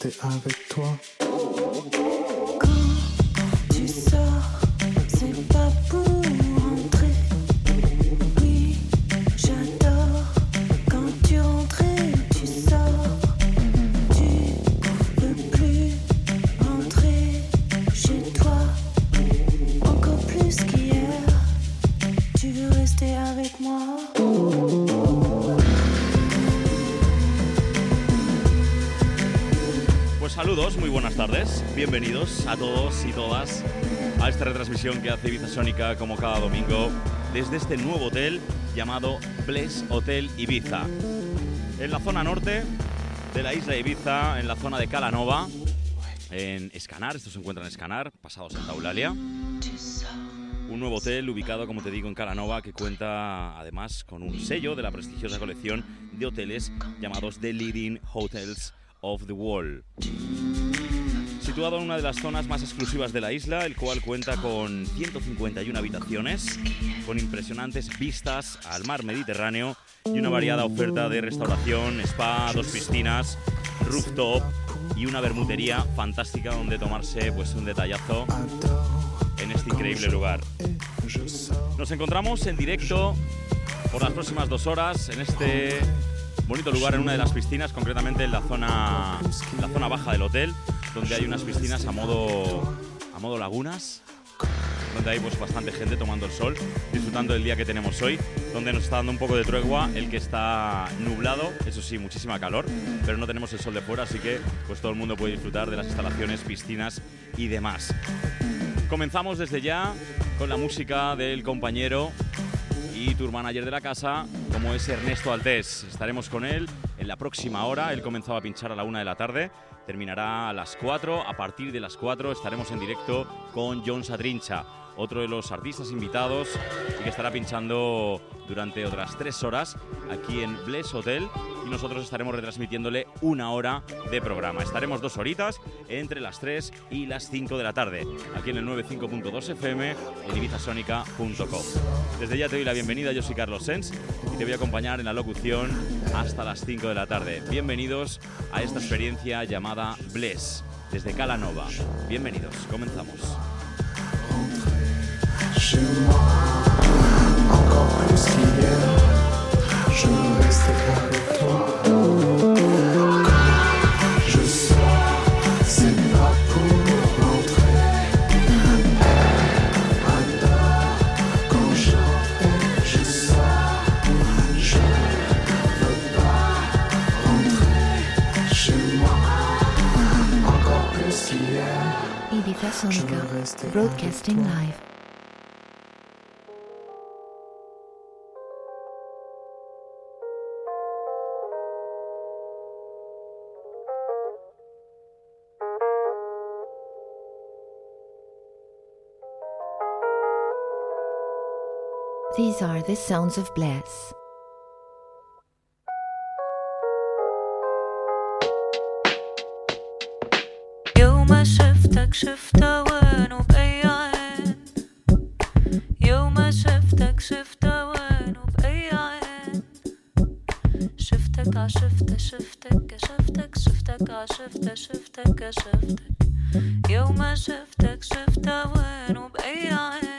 the other toi. bienvenidos a todos y todas a esta retransmisión que hace Ibiza Sónica como cada domingo desde este nuevo hotel llamado Bless Hotel Ibiza. En la zona norte de la isla de Ibiza, en la zona de Calanova, en Escanar, esto se encuentra en Escanar, pasados en Taulalia. Un nuevo hotel ubicado, como te digo, en Calanova, que cuenta además con un sello de la prestigiosa colección de hoteles llamados The Leading Hotels of the World situado en una de las zonas más exclusivas de la isla, el cual cuenta con 151 habitaciones, con impresionantes vistas al mar Mediterráneo y una variada oferta de restauración, spa, dos piscinas, rooftop y una bermutería fantástica donde tomarse pues un detallazo en este increíble lugar. Nos encontramos en directo por las próximas dos horas en este bonito lugar en una de las piscinas, concretamente en la zona, la zona baja del hotel, donde hay unas piscinas a modo, a modo lagunas, donde hay pues bastante gente tomando el sol, disfrutando del día que tenemos hoy, donde nos está dando un poco de tregua el que está nublado, eso sí, muchísima calor, pero no tenemos el sol de fuera, así que pues todo el mundo puede disfrutar de las instalaciones, piscinas y demás. Comenzamos desde ya con la música del compañero y tour manager de la casa, como es Ernesto Altés. Estaremos con él en la próxima hora. Él comenzaba a pinchar a la una de la tarde, terminará a las 4. A partir de las 4 estaremos en directo con John Sadrincha, otro de los artistas invitados y que estará pinchando durante otras tres horas aquí en Bless Hotel y nosotros estaremos retransmitiéndole una hora de programa. Estaremos dos horitas entre las 3 y las 5 de la tarde aquí en el 95.2 FM en ibizasónica.com. Desde ya te doy la bienvenida, yo soy Carlos Sens y te voy a acompañar en la locución hasta las 5 de la tarde. Bienvenidos a esta experiencia llamada Bless desde Calanova. Bienvenidos, comenzamos. Je veux rester avec toi. Je sors, c'est pas pour rentrer. Adore quand je sors. Je veux pas rentrer chez moi. Encore plus qu'hier. Ibiza Sonica, broadcasting live. These are the sounds of bliss. يوم شفتك شفت وين وبأي عين يوم شفتك شفت وين وبأي عين شفتك عشفت شفتك شفتك شفتك عشفت شفتك شفتك يوم شفتك شفت وين وبأي عين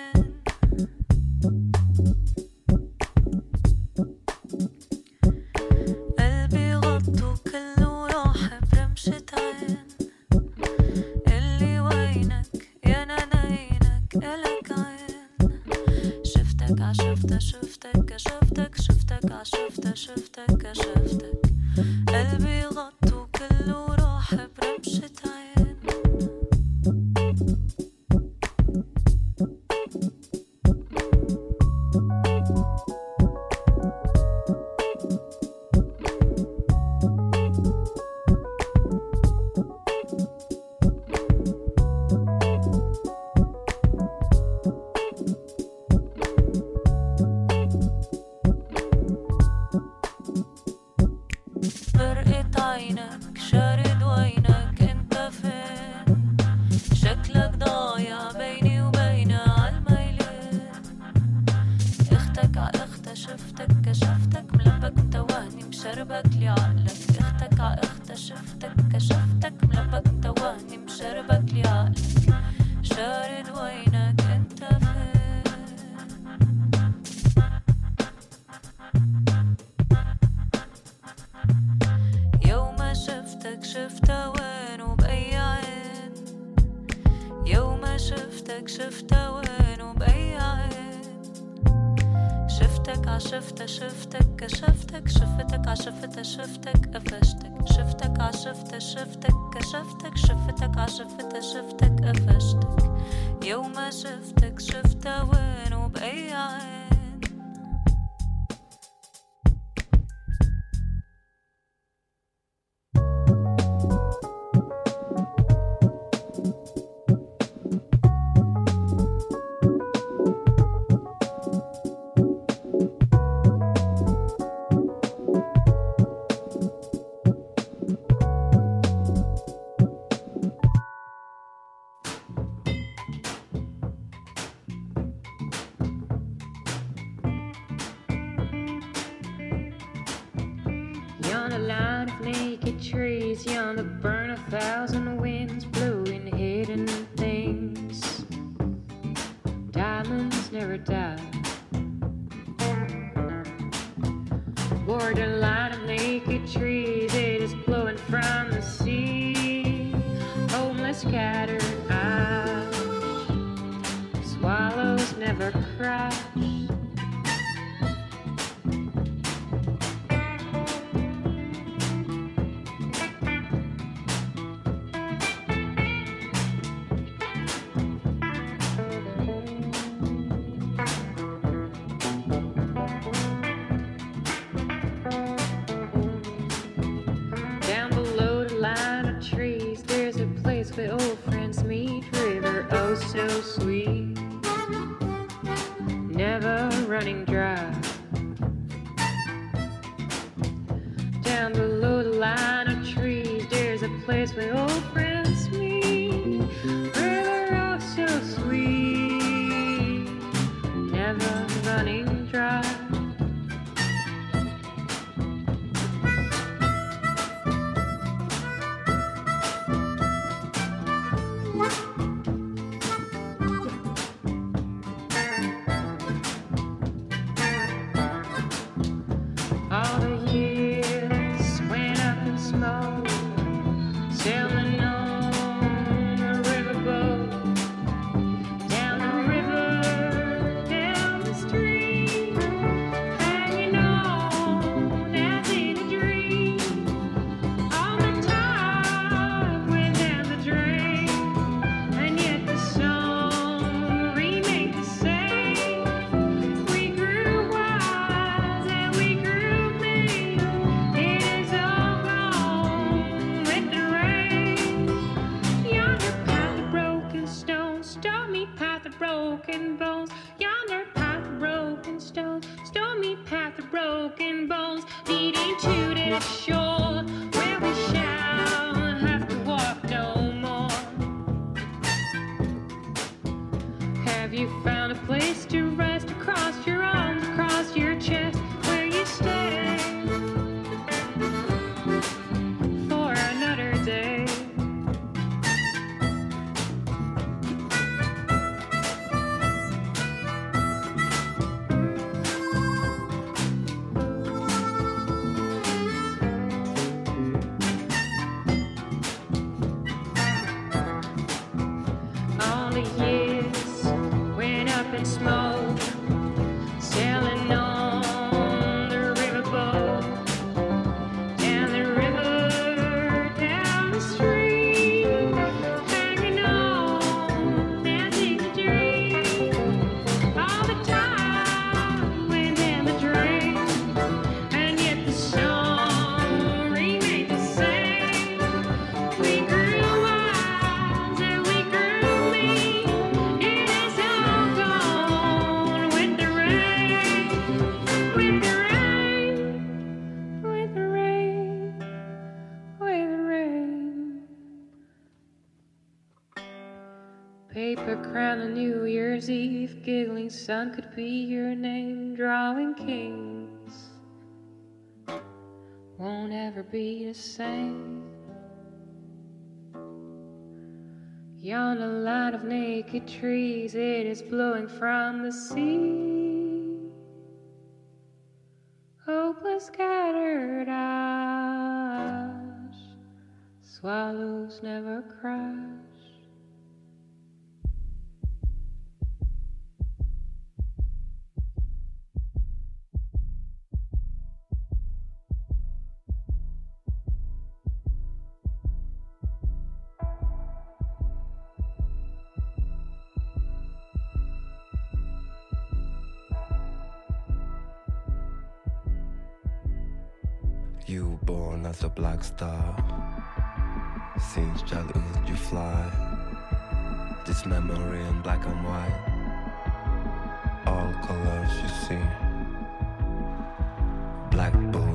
a crown on New Year's Eve. Giggling sun could be your name, drawing kings. Won't ever be the same. Yon a line of naked trees, it is blowing from the sea. Hopeless scattered ash, swallows never cry. Black star. Since childhood you fly. This memory in black and white. All colors you see. Black Bowie.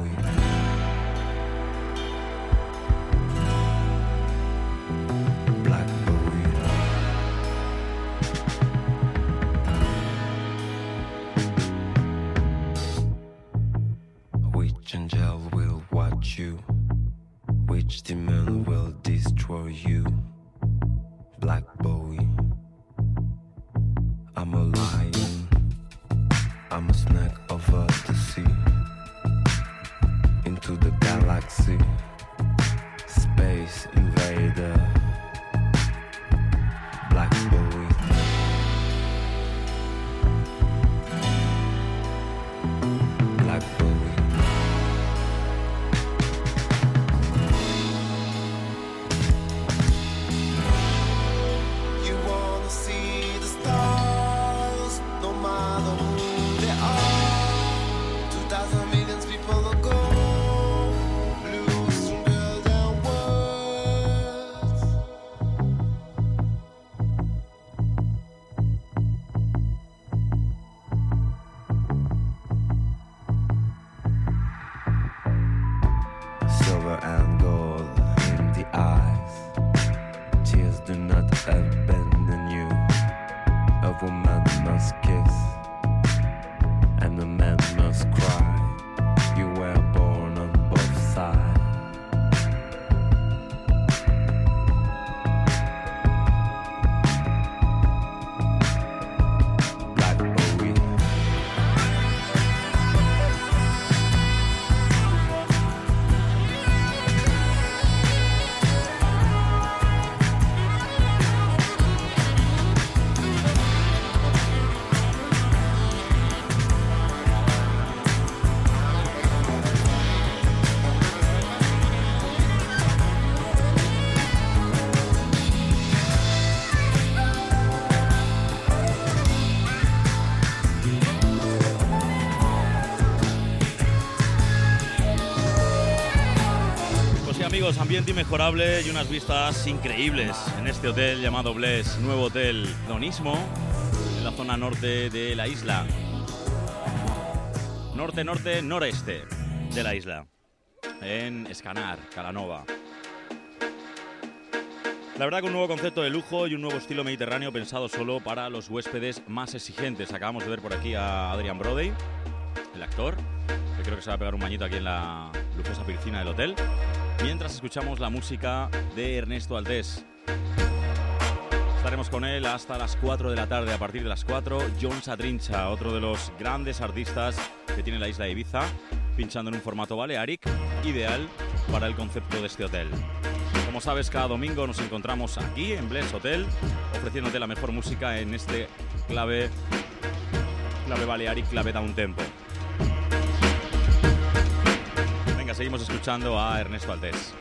Ambiente inmejorable y unas vistas increíbles en este hotel llamado Bless, nuevo hotel Donismo, en la zona norte de la isla. Norte, norte, noreste de la isla. En Escanar, Calanova. La verdad que un nuevo concepto de lujo y un nuevo estilo mediterráneo pensado solo para los huéspedes más exigentes. Acabamos de ver por aquí a Adrian Brody, el actor, que creo que se va a pegar un bañito aquí en la lujosa piscina del hotel, mientras escuchamos la música de Ernesto Aldés. Estaremos con él hasta las 4 de la tarde. A partir de las 4, John Satrincha, otro de los grandes artistas que tiene la isla de Ibiza, pinchando en un formato Balearic, ideal para el concepto de este hotel. Como sabes, cada domingo nos encontramos aquí en Bless Hotel, ofreciéndote la mejor música en este clave, clave Balearic, clave Down Tempo. Seguimos escuchando a Ernesto Aldés.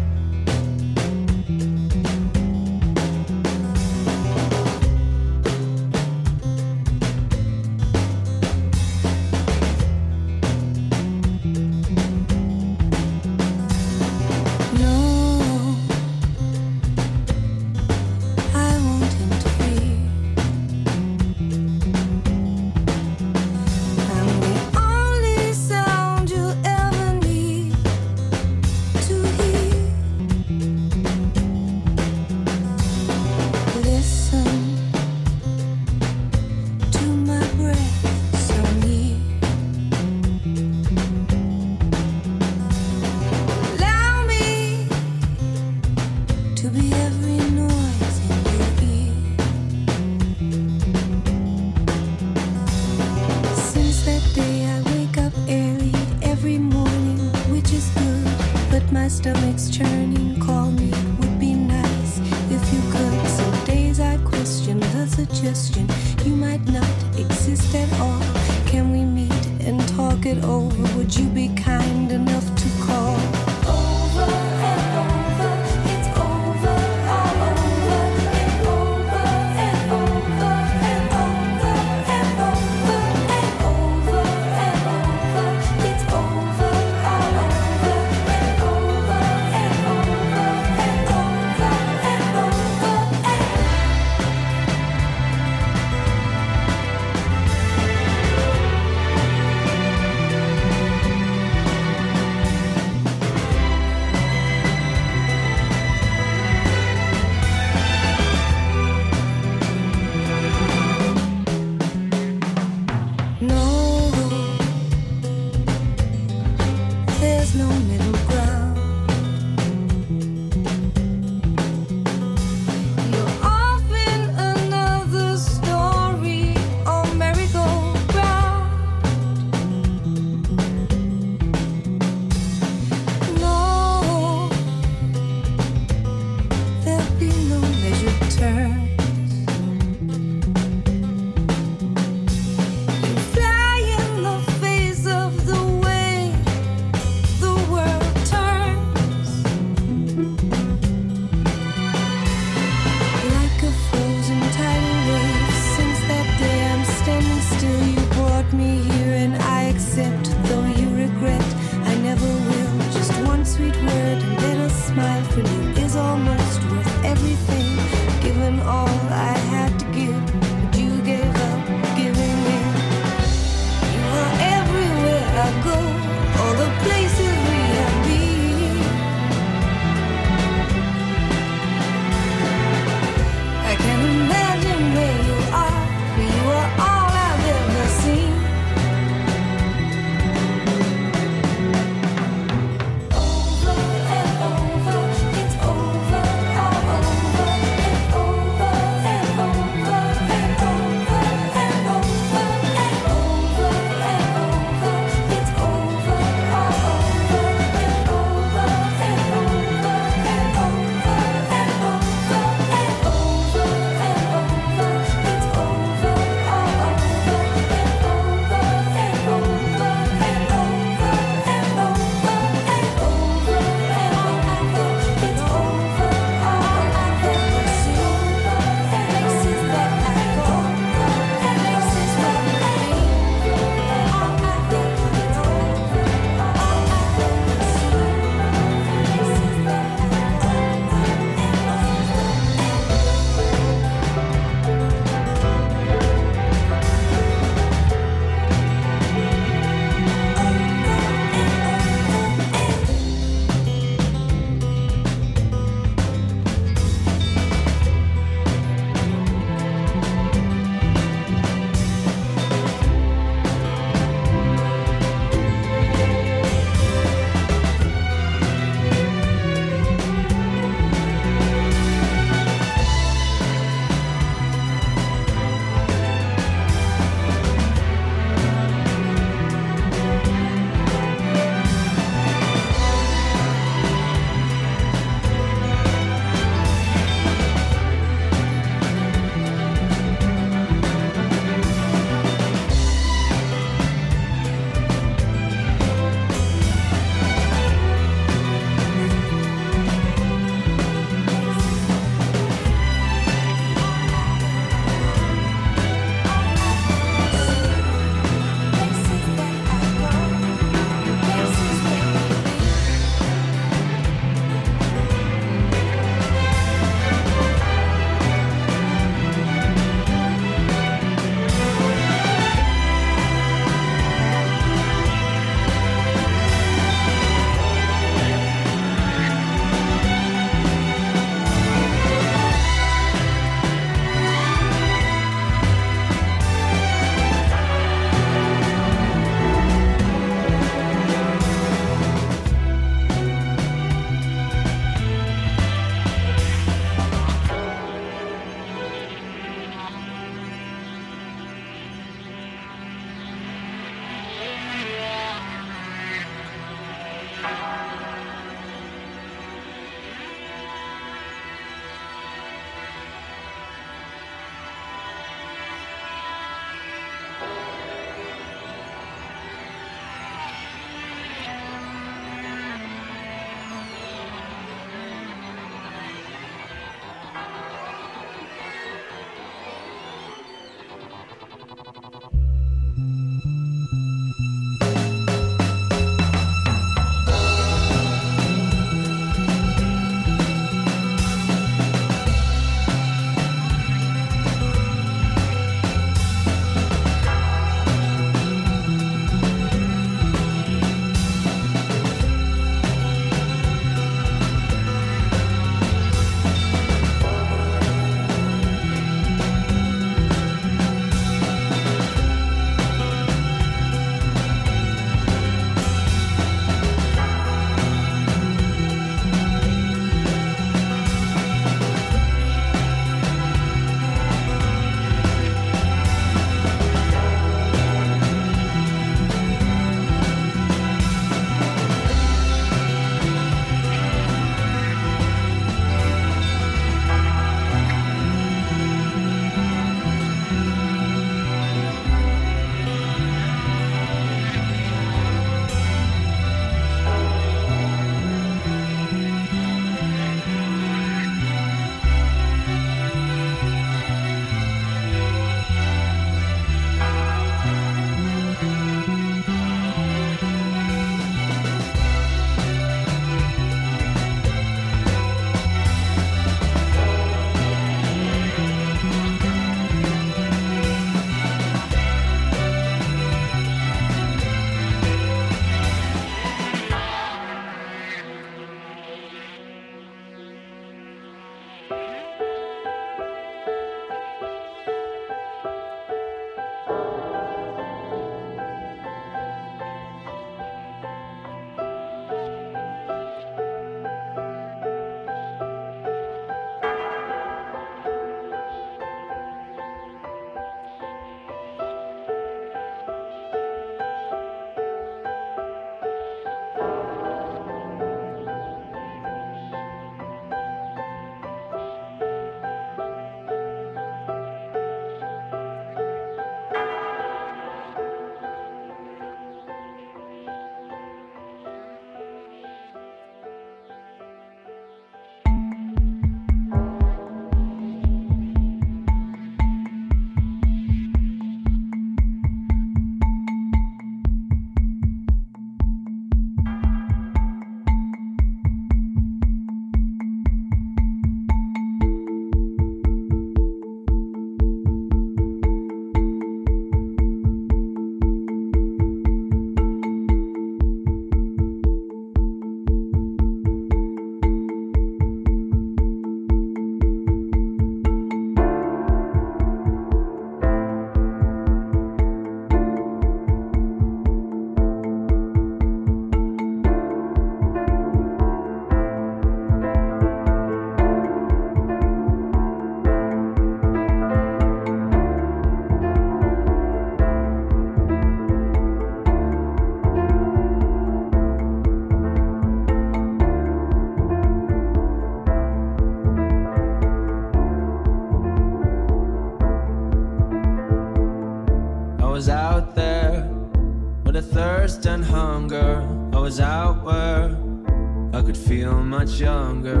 Much younger.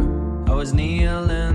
I was kneeling.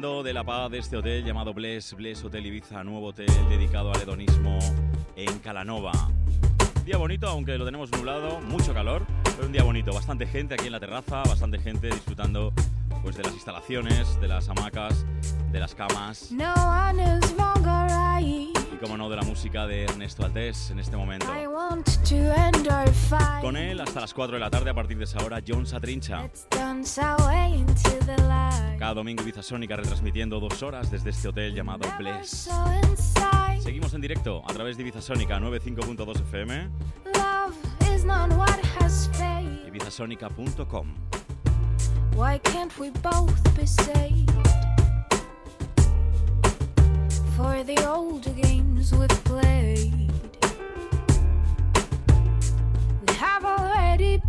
Disfrutando de la paz de este hotel llamado Bless, Bless Hotel Ibiza, nuevo hotel dedicado al hedonismo en Calanova. Día bonito, aunque lo tenemos nublado, mucho calor, pero un día bonito, bastante gente aquí en la terraza, bastante gente disfrutando pues de las instalaciones, de las hamacas, de las camas No y como no de la música de Ernesto Altés en este momento. I want to end our fight. Con él hasta las 4 de la tarde a partir de esa hora John Satrincha. Cada domingo Ibiza Sónica retransmitiendo dos horas desde este hotel llamado Bless. Seguimos en directo a través de Ibiza Sónica 95.2 FM, ibizasónica.com. Why can't we both be saved? For the old games we've played, Betty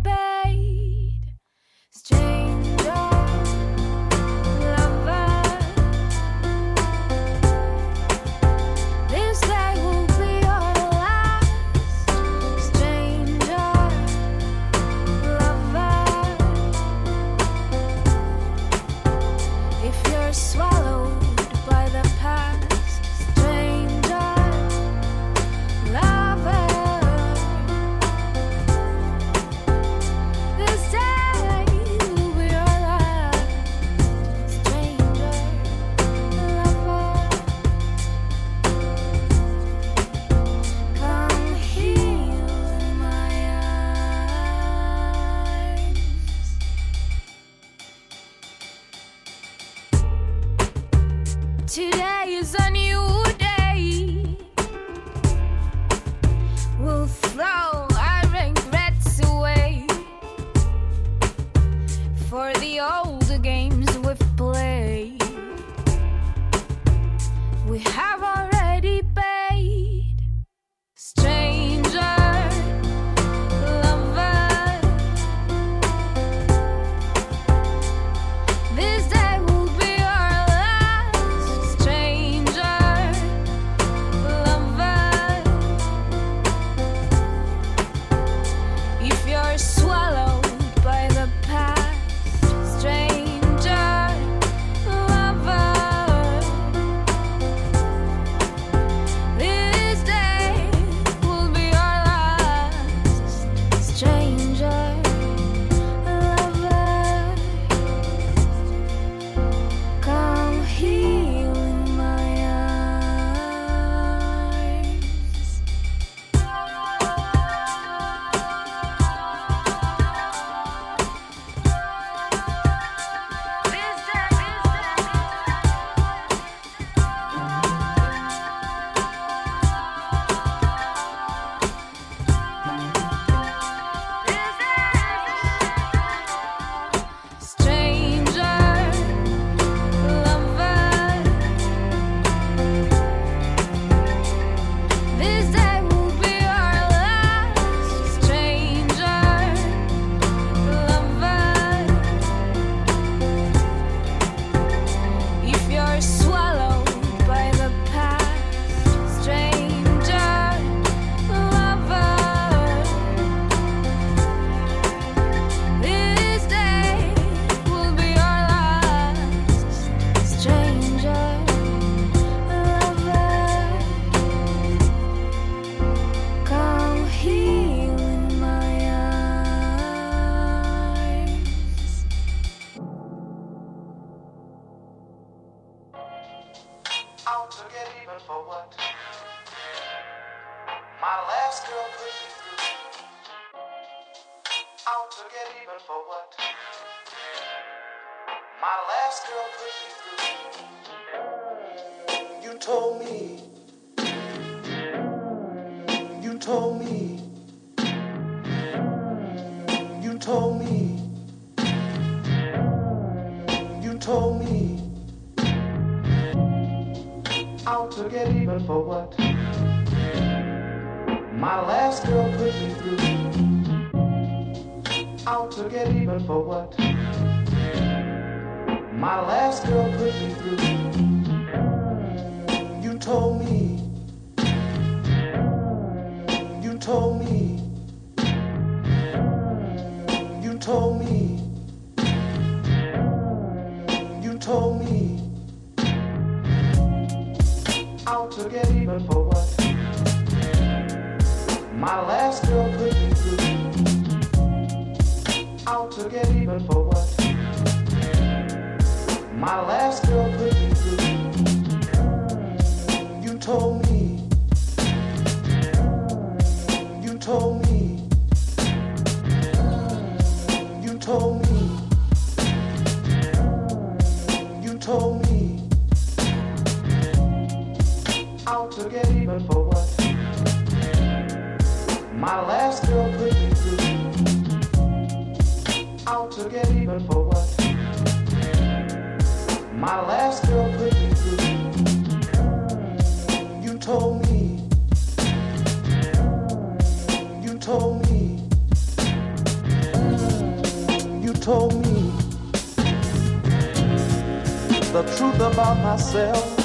myself.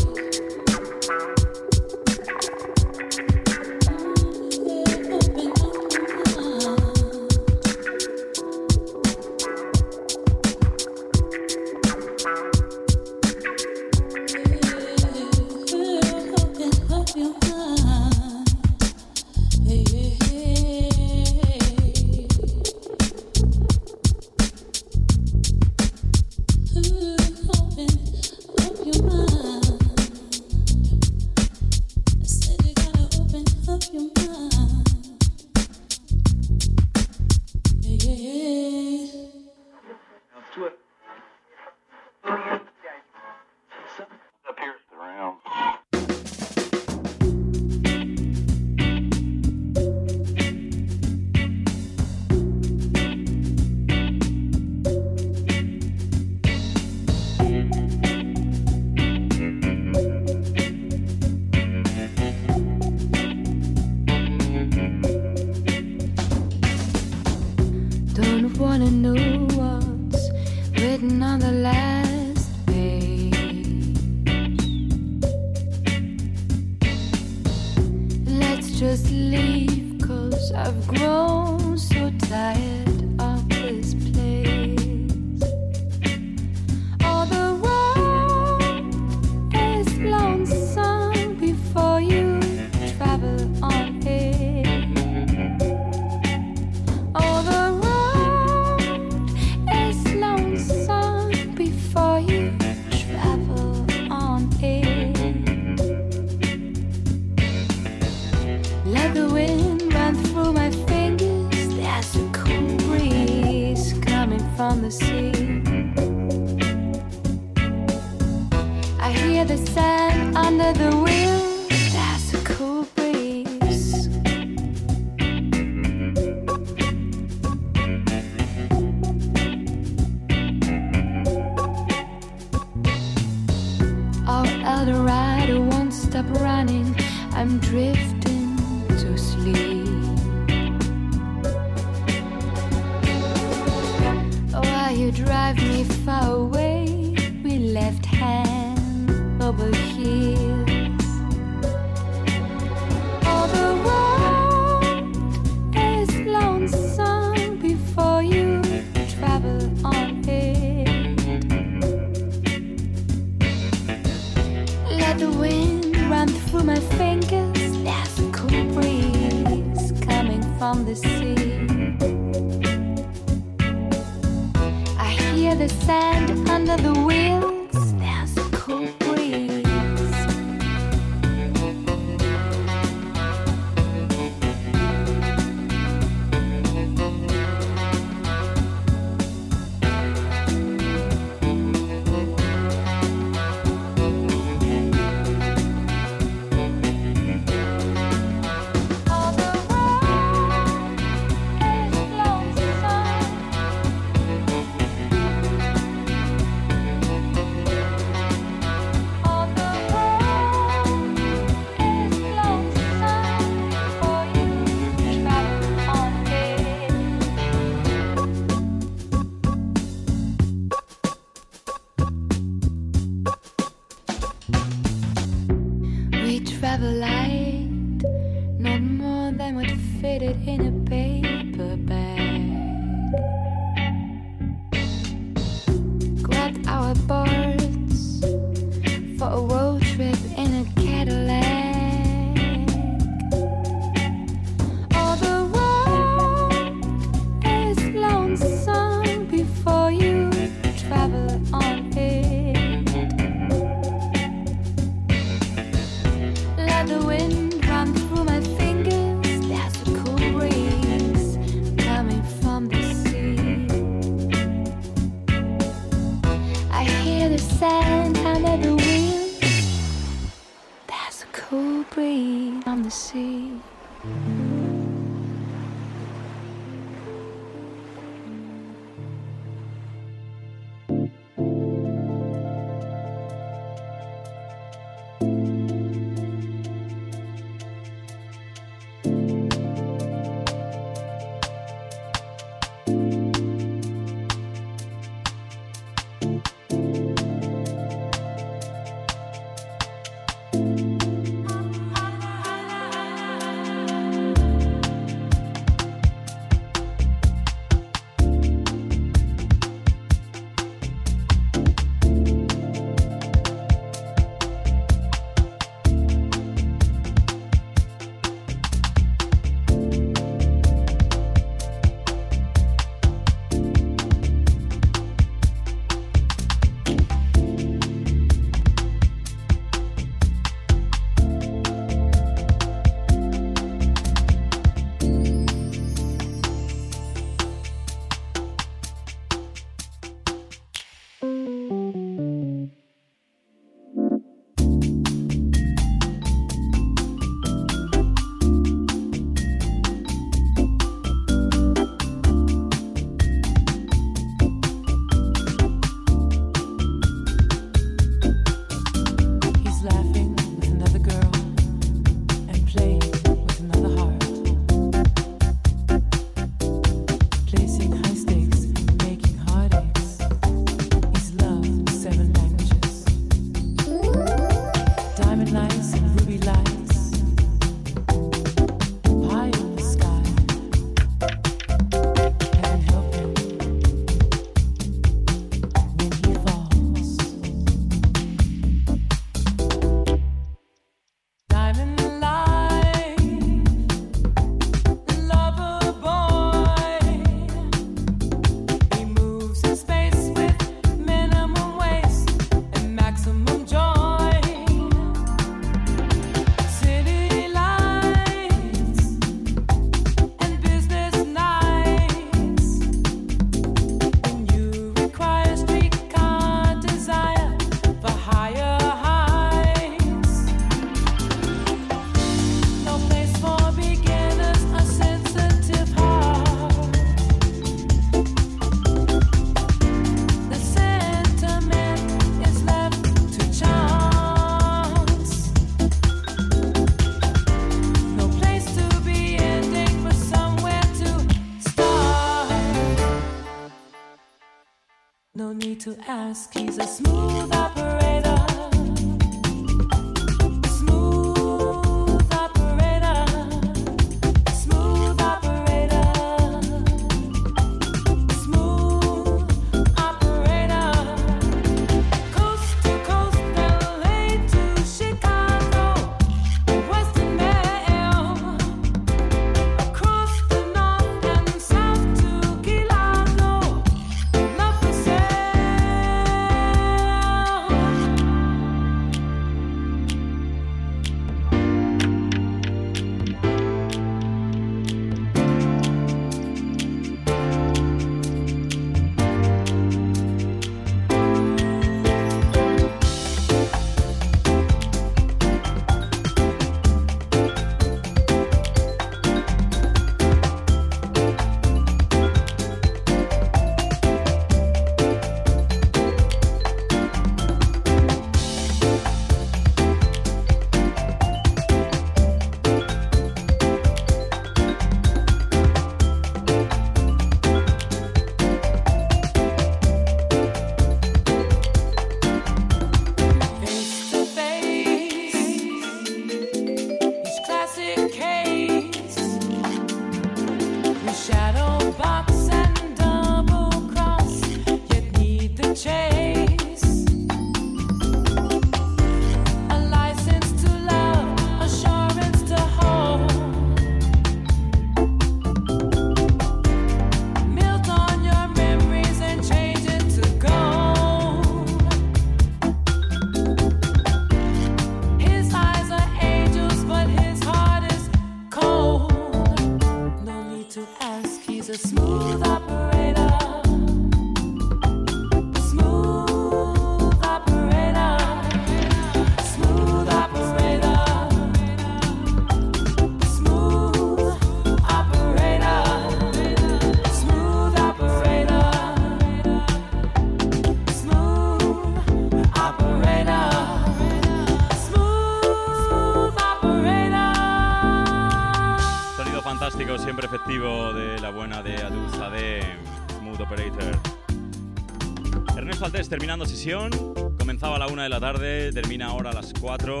Terminando sesión. Comenzaba a la una de la tarde, termina ahora a las 4,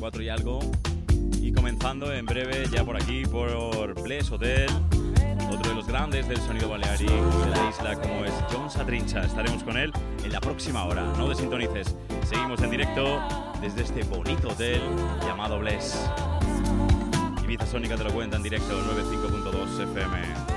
4 y algo. Y comenzando en breve ya por aquí, por Bless Hotel, otro de los grandes del sonido balearic de la isla como es John Satrincha. Estaremos con él en la próxima hora, no desintonices. Seguimos en directo desde este bonito hotel llamado Bless. Ibiza Sónica te lo cuenta en directo 95.2 FM.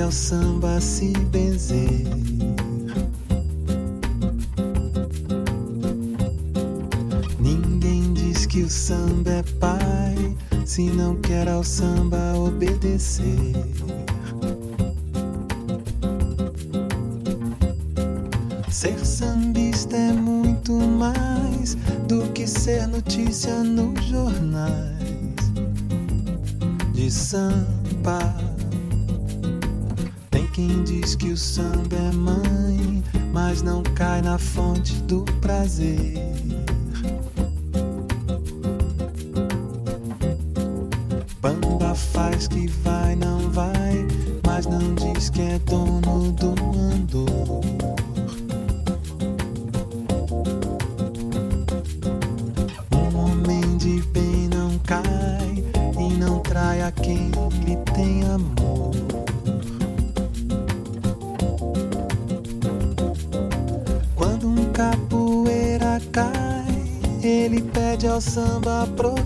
ao samba se benzer. Ninguém diz que o samba é pai se não quer ao samba obedecer. Ser sambista é muito mais do que ser notícia nos jornais de samba samba pro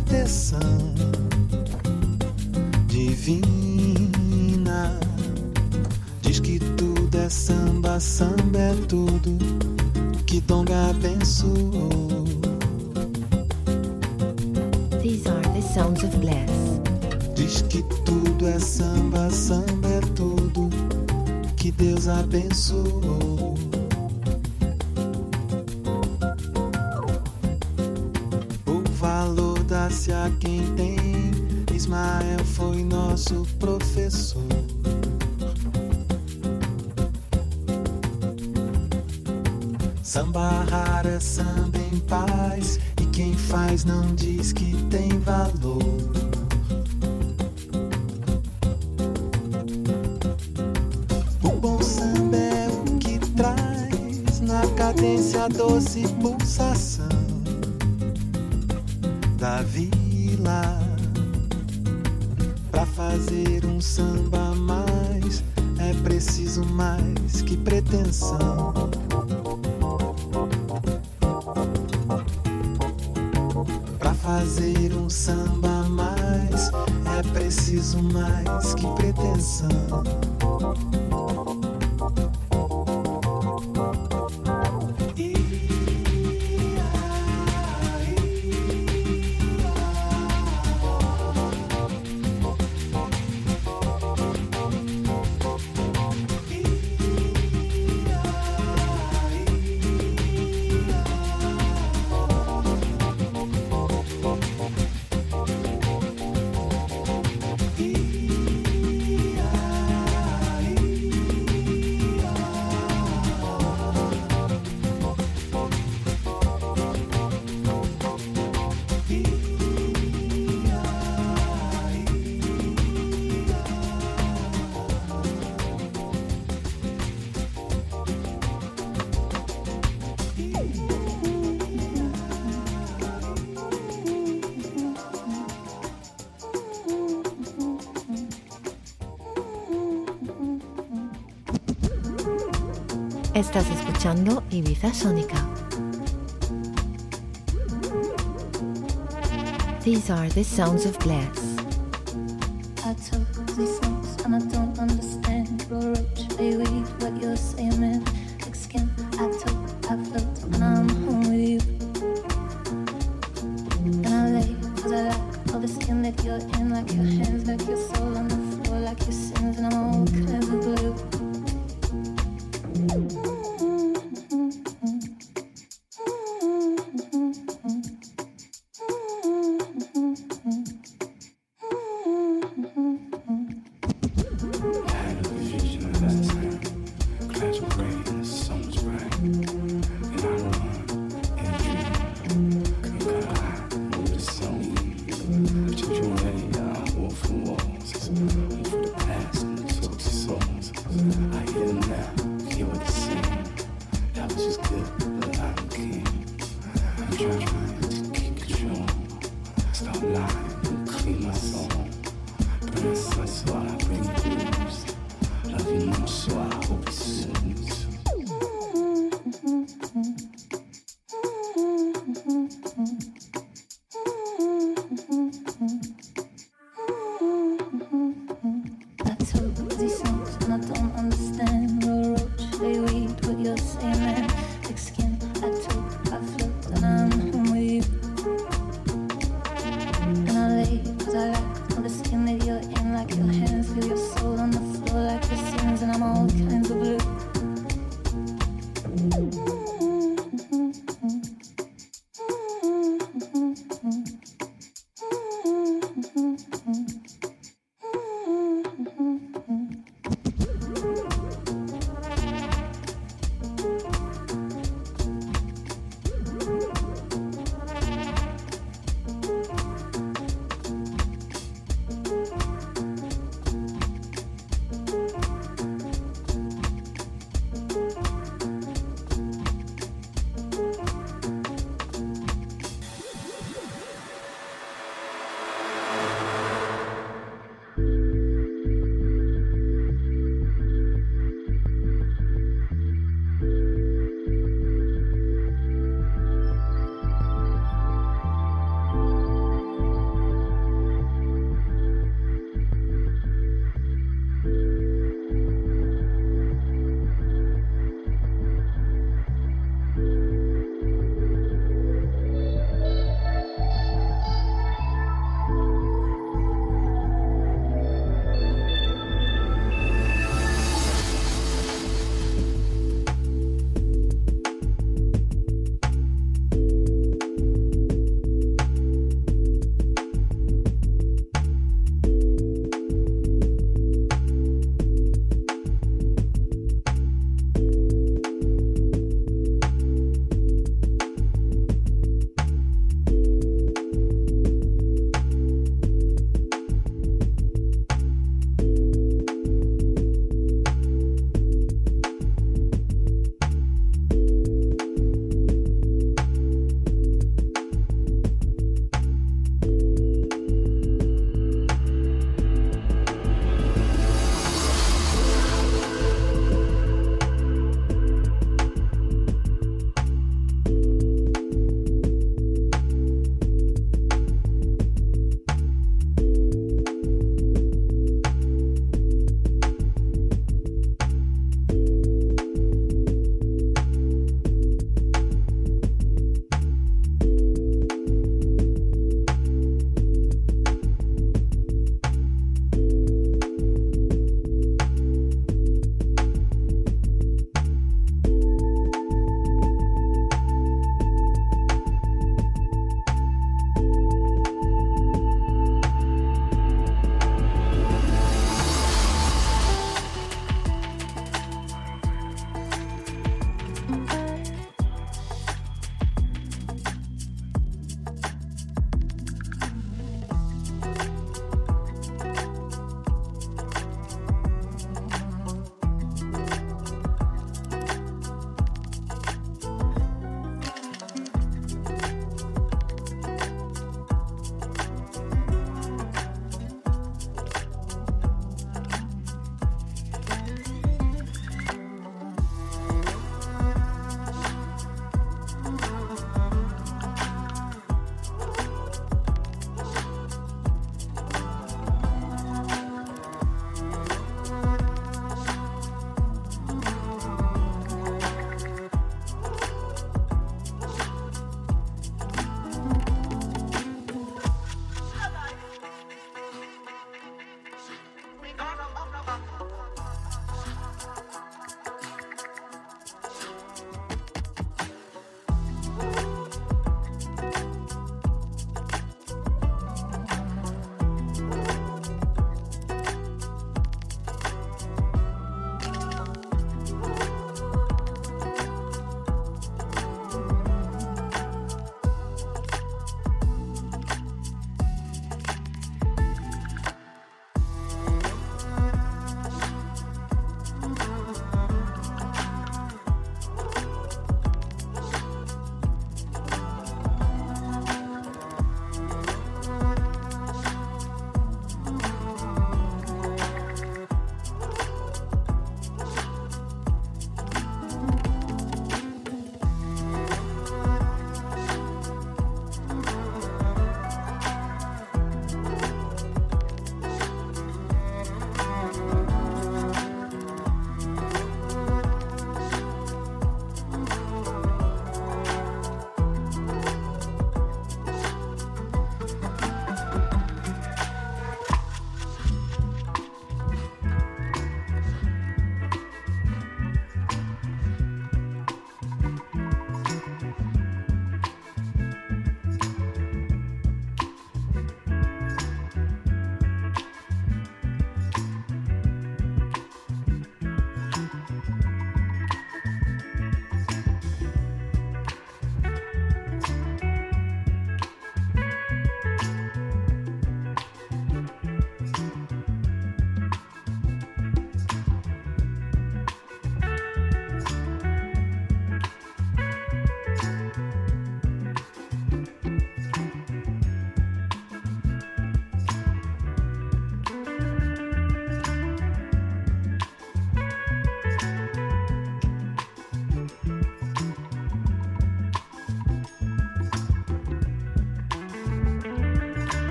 fazer um samba a mais é preciso mais que pretensão. escuchando Ibiza Sónica. These are the sounds of glass.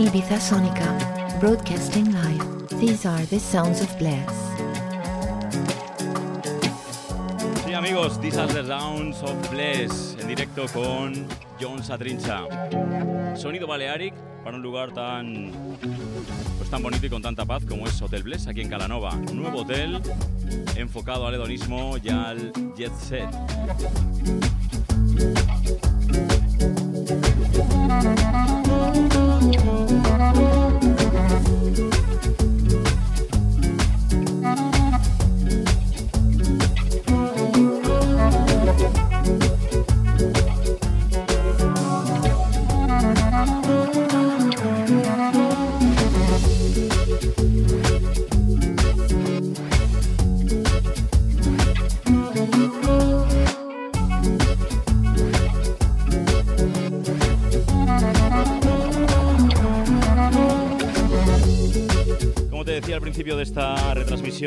Ibiza Sonica, broadcasting live. These are the sounds of Blast. Sí, amigos, These are the Sounds of Bless, en directo con John Satrincha. Sonido Balearic para un lugar tan pues tan bonito y con tanta paz como es Hotel Bless aquí en Calanova. Nuevo hotel enfocado al hedonismo y al jet set.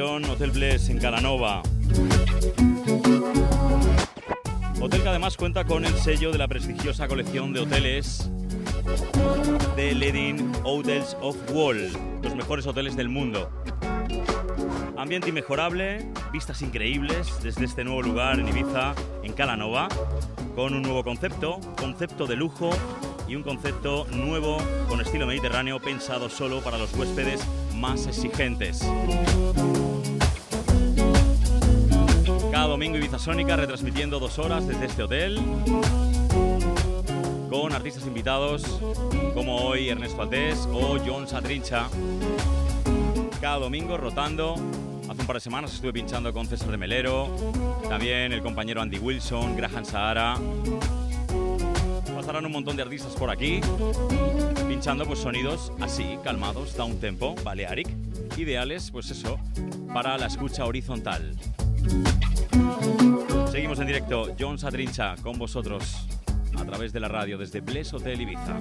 Hotel Bless en Calanova. Hotel que además cuenta con el sello de la prestigiosa colección de hoteles de Leading Hotels of World, los mejores hoteles del mundo. Ambiente inmejorable, vistas increíbles desde este nuevo lugar en Ibiza, en Calanova, con un nuevo concepto, concepto de lujo y un concepto nuevo con estilo mediterráneo pensado solo para los huéspedes más exigentes. Cada domingo Ibiza Sónica retransmitiendo dos horas desde este hotel con artistas invitados como hoy Ernesto Altés o John Satrincha. Cada domingo rotando. Hace un par de semanas estuve pinchando con César de Melero, también el compañero Andy Wilson, Graham Sahara. Pasarán un montón de artistas por aquí, escuchando pues sonidos así, calmados, da un tempo, balearic, ideales, pues eso, para la escucha horizontal. Seguimos en directo, John Satrincha con vosotros a través de la radio desde Bless Hotel Ibiza.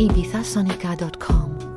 ibizasonica.com.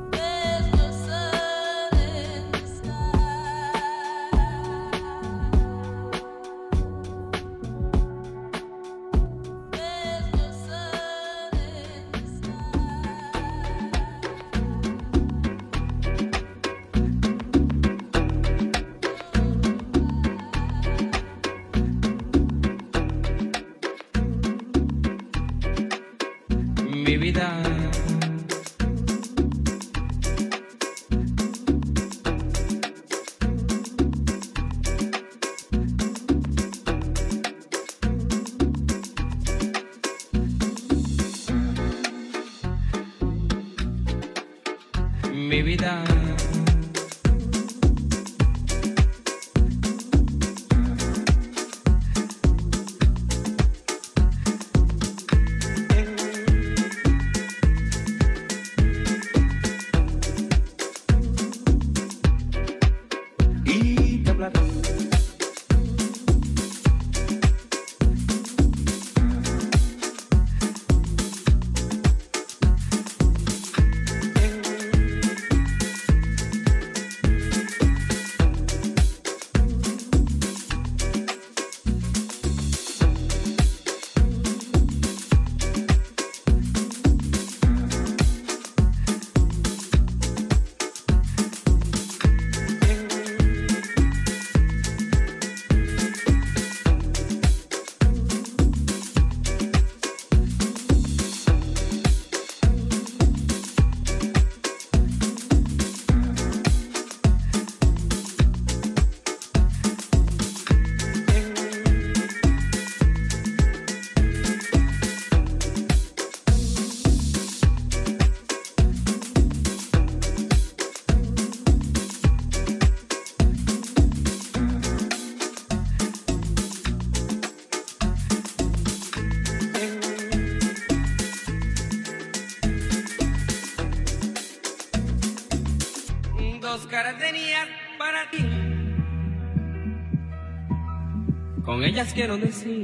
Con ellas quiero decir. Te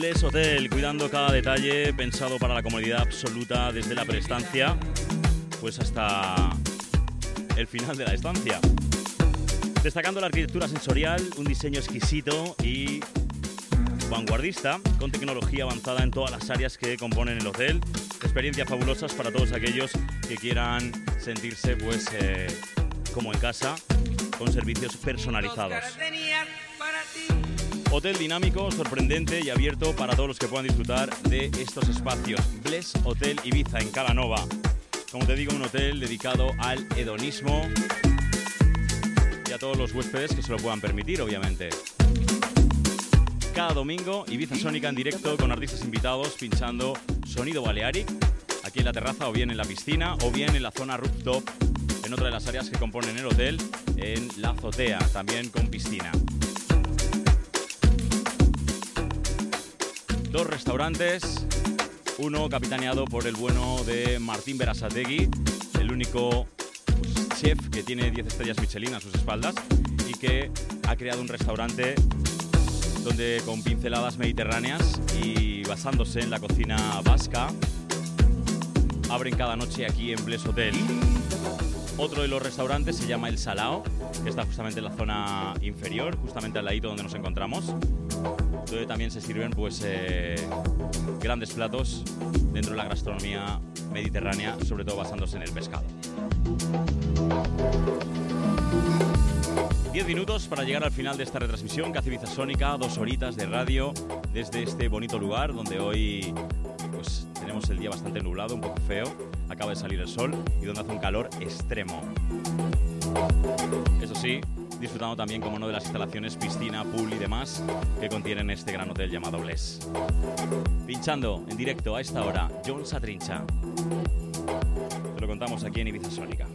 Hotel, cuidando cada detalle, pensado para la comodidad absoluta desde la prestancia, pues hasta el final de la estancia. Destacando la arquitectura sensorial, un diseño exquisito y vanguardista, con tecnología avanzada en todas las áreas que componen el hotel. Experiencias fabulosas para todos aquellos que quieran sentirse pues eh, como en casa, con servicios personalizados. Hotel dinámico, sorprendente y abierto para todos los que puedan disfrutar de estos espacios. Bless Hotel Ibiza en Calanova. Como te digo, un hotel dedicado al hedonismo y a todos los huéspedes que se lo puedan permitir, obviamente. Cada domingo, Ibiza Sónica en directo con artistas invitados pinchando sonido Balearic aquí en la terraza o bien en la piscina o bien en la zona rooftop en otra de las áreas que componen el hotel, en la azotea, también con piscina. Dos restaurantes, uno capitaneado por el bueno de Martín Berasategui, el único pues, chef que tiene 10 estrellas Michelin a sus espaldas y que ha creado un restaurante donde con pinceladas mediterráneas y basándose en la cocina vasca, abren cada noche aquí en Bless Hotel. Otro de los restaurantes se llama El Salao, que está justamente en la zona inferior, justamente al ladito donde nos encontramos, también se sirven pues eh, grandes platos dentro de la gastronomía mediterránea, sobre todo basándose en el pescado. 10 minutos para llegar al final de esta retransmisión que hace Ibiza Sónica, dos horitas de radio desde este bonito lugar donde hoy pues tenemos el día bastante nublado, un poco feo, acaba de salir el sol y donde hace un calor extremo. Eso sí, disfrutando también, como no, de las instalaciones, piscina, pool y demás que contienen este gran hotel llamado Bless. Pinchando en directo a esta hora, John Satrincha. Te lo contamos aquí en Ibiza Sónica.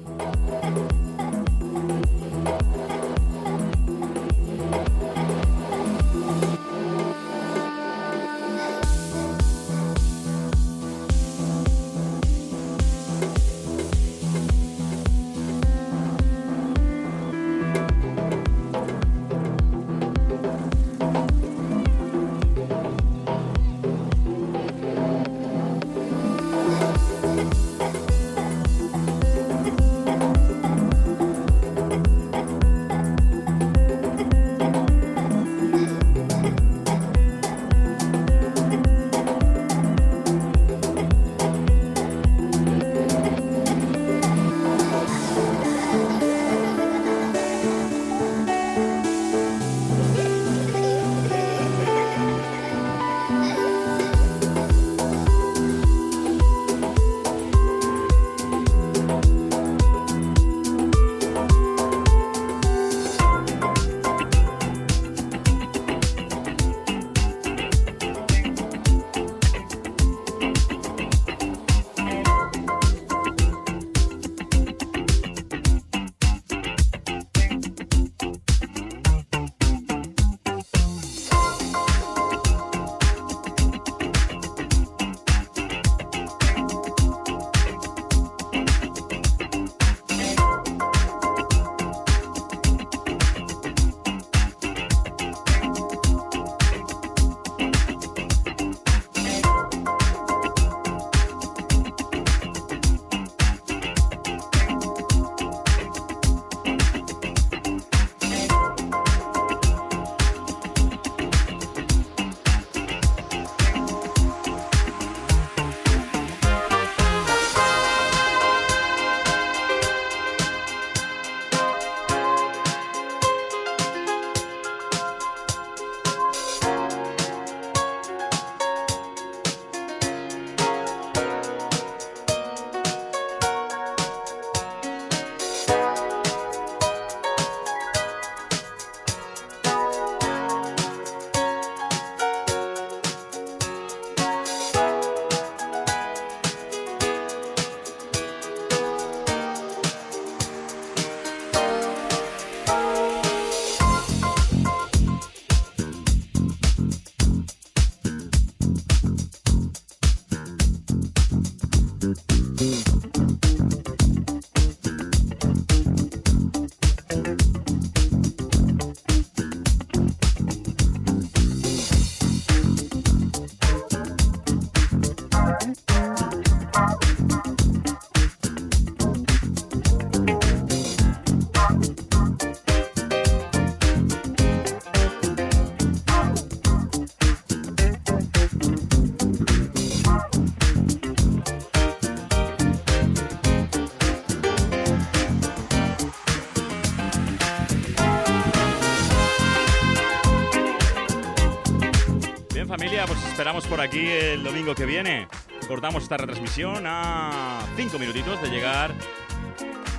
Esperamos por aquí el domingo que viene. Cortamos esta retransmisión a cinco minutitos de llegar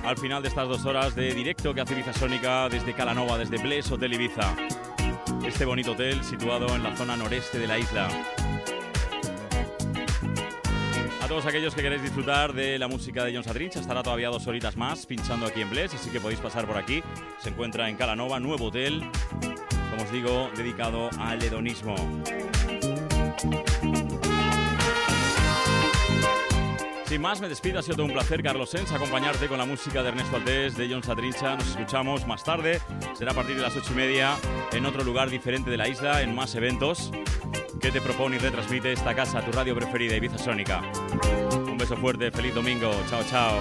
al final de estas dos horas de directo que hace Ibiza Sónica desde Calanova, desde Bless Hotel Ibiza. Este bonito hotel situado en la zona noreste de la isla. A todos aquellos que queréis disfrutar de la música de John Sadrinch, estará todavía dos horitas más pinchando aquí en Bless, así que podéis pasar por aquí. Se encuentra en Calanova, nuevo hotel, como os digo, dedicado al hedonismo. Sin más, me despido. Ha sido todo un placer, Carlos Sens, acompañarte con la música de Ernesto Aldés, de John Sadrincha. Nos escuchamos más tarde. Será a partir de las ocho y media en otro lugar diferente de la isla, en más eventos que te propone y retransmite esta casa, tu radio preferida, Ibiza Sónica. Un beso fuerte, feliz domingo. Chao, chao.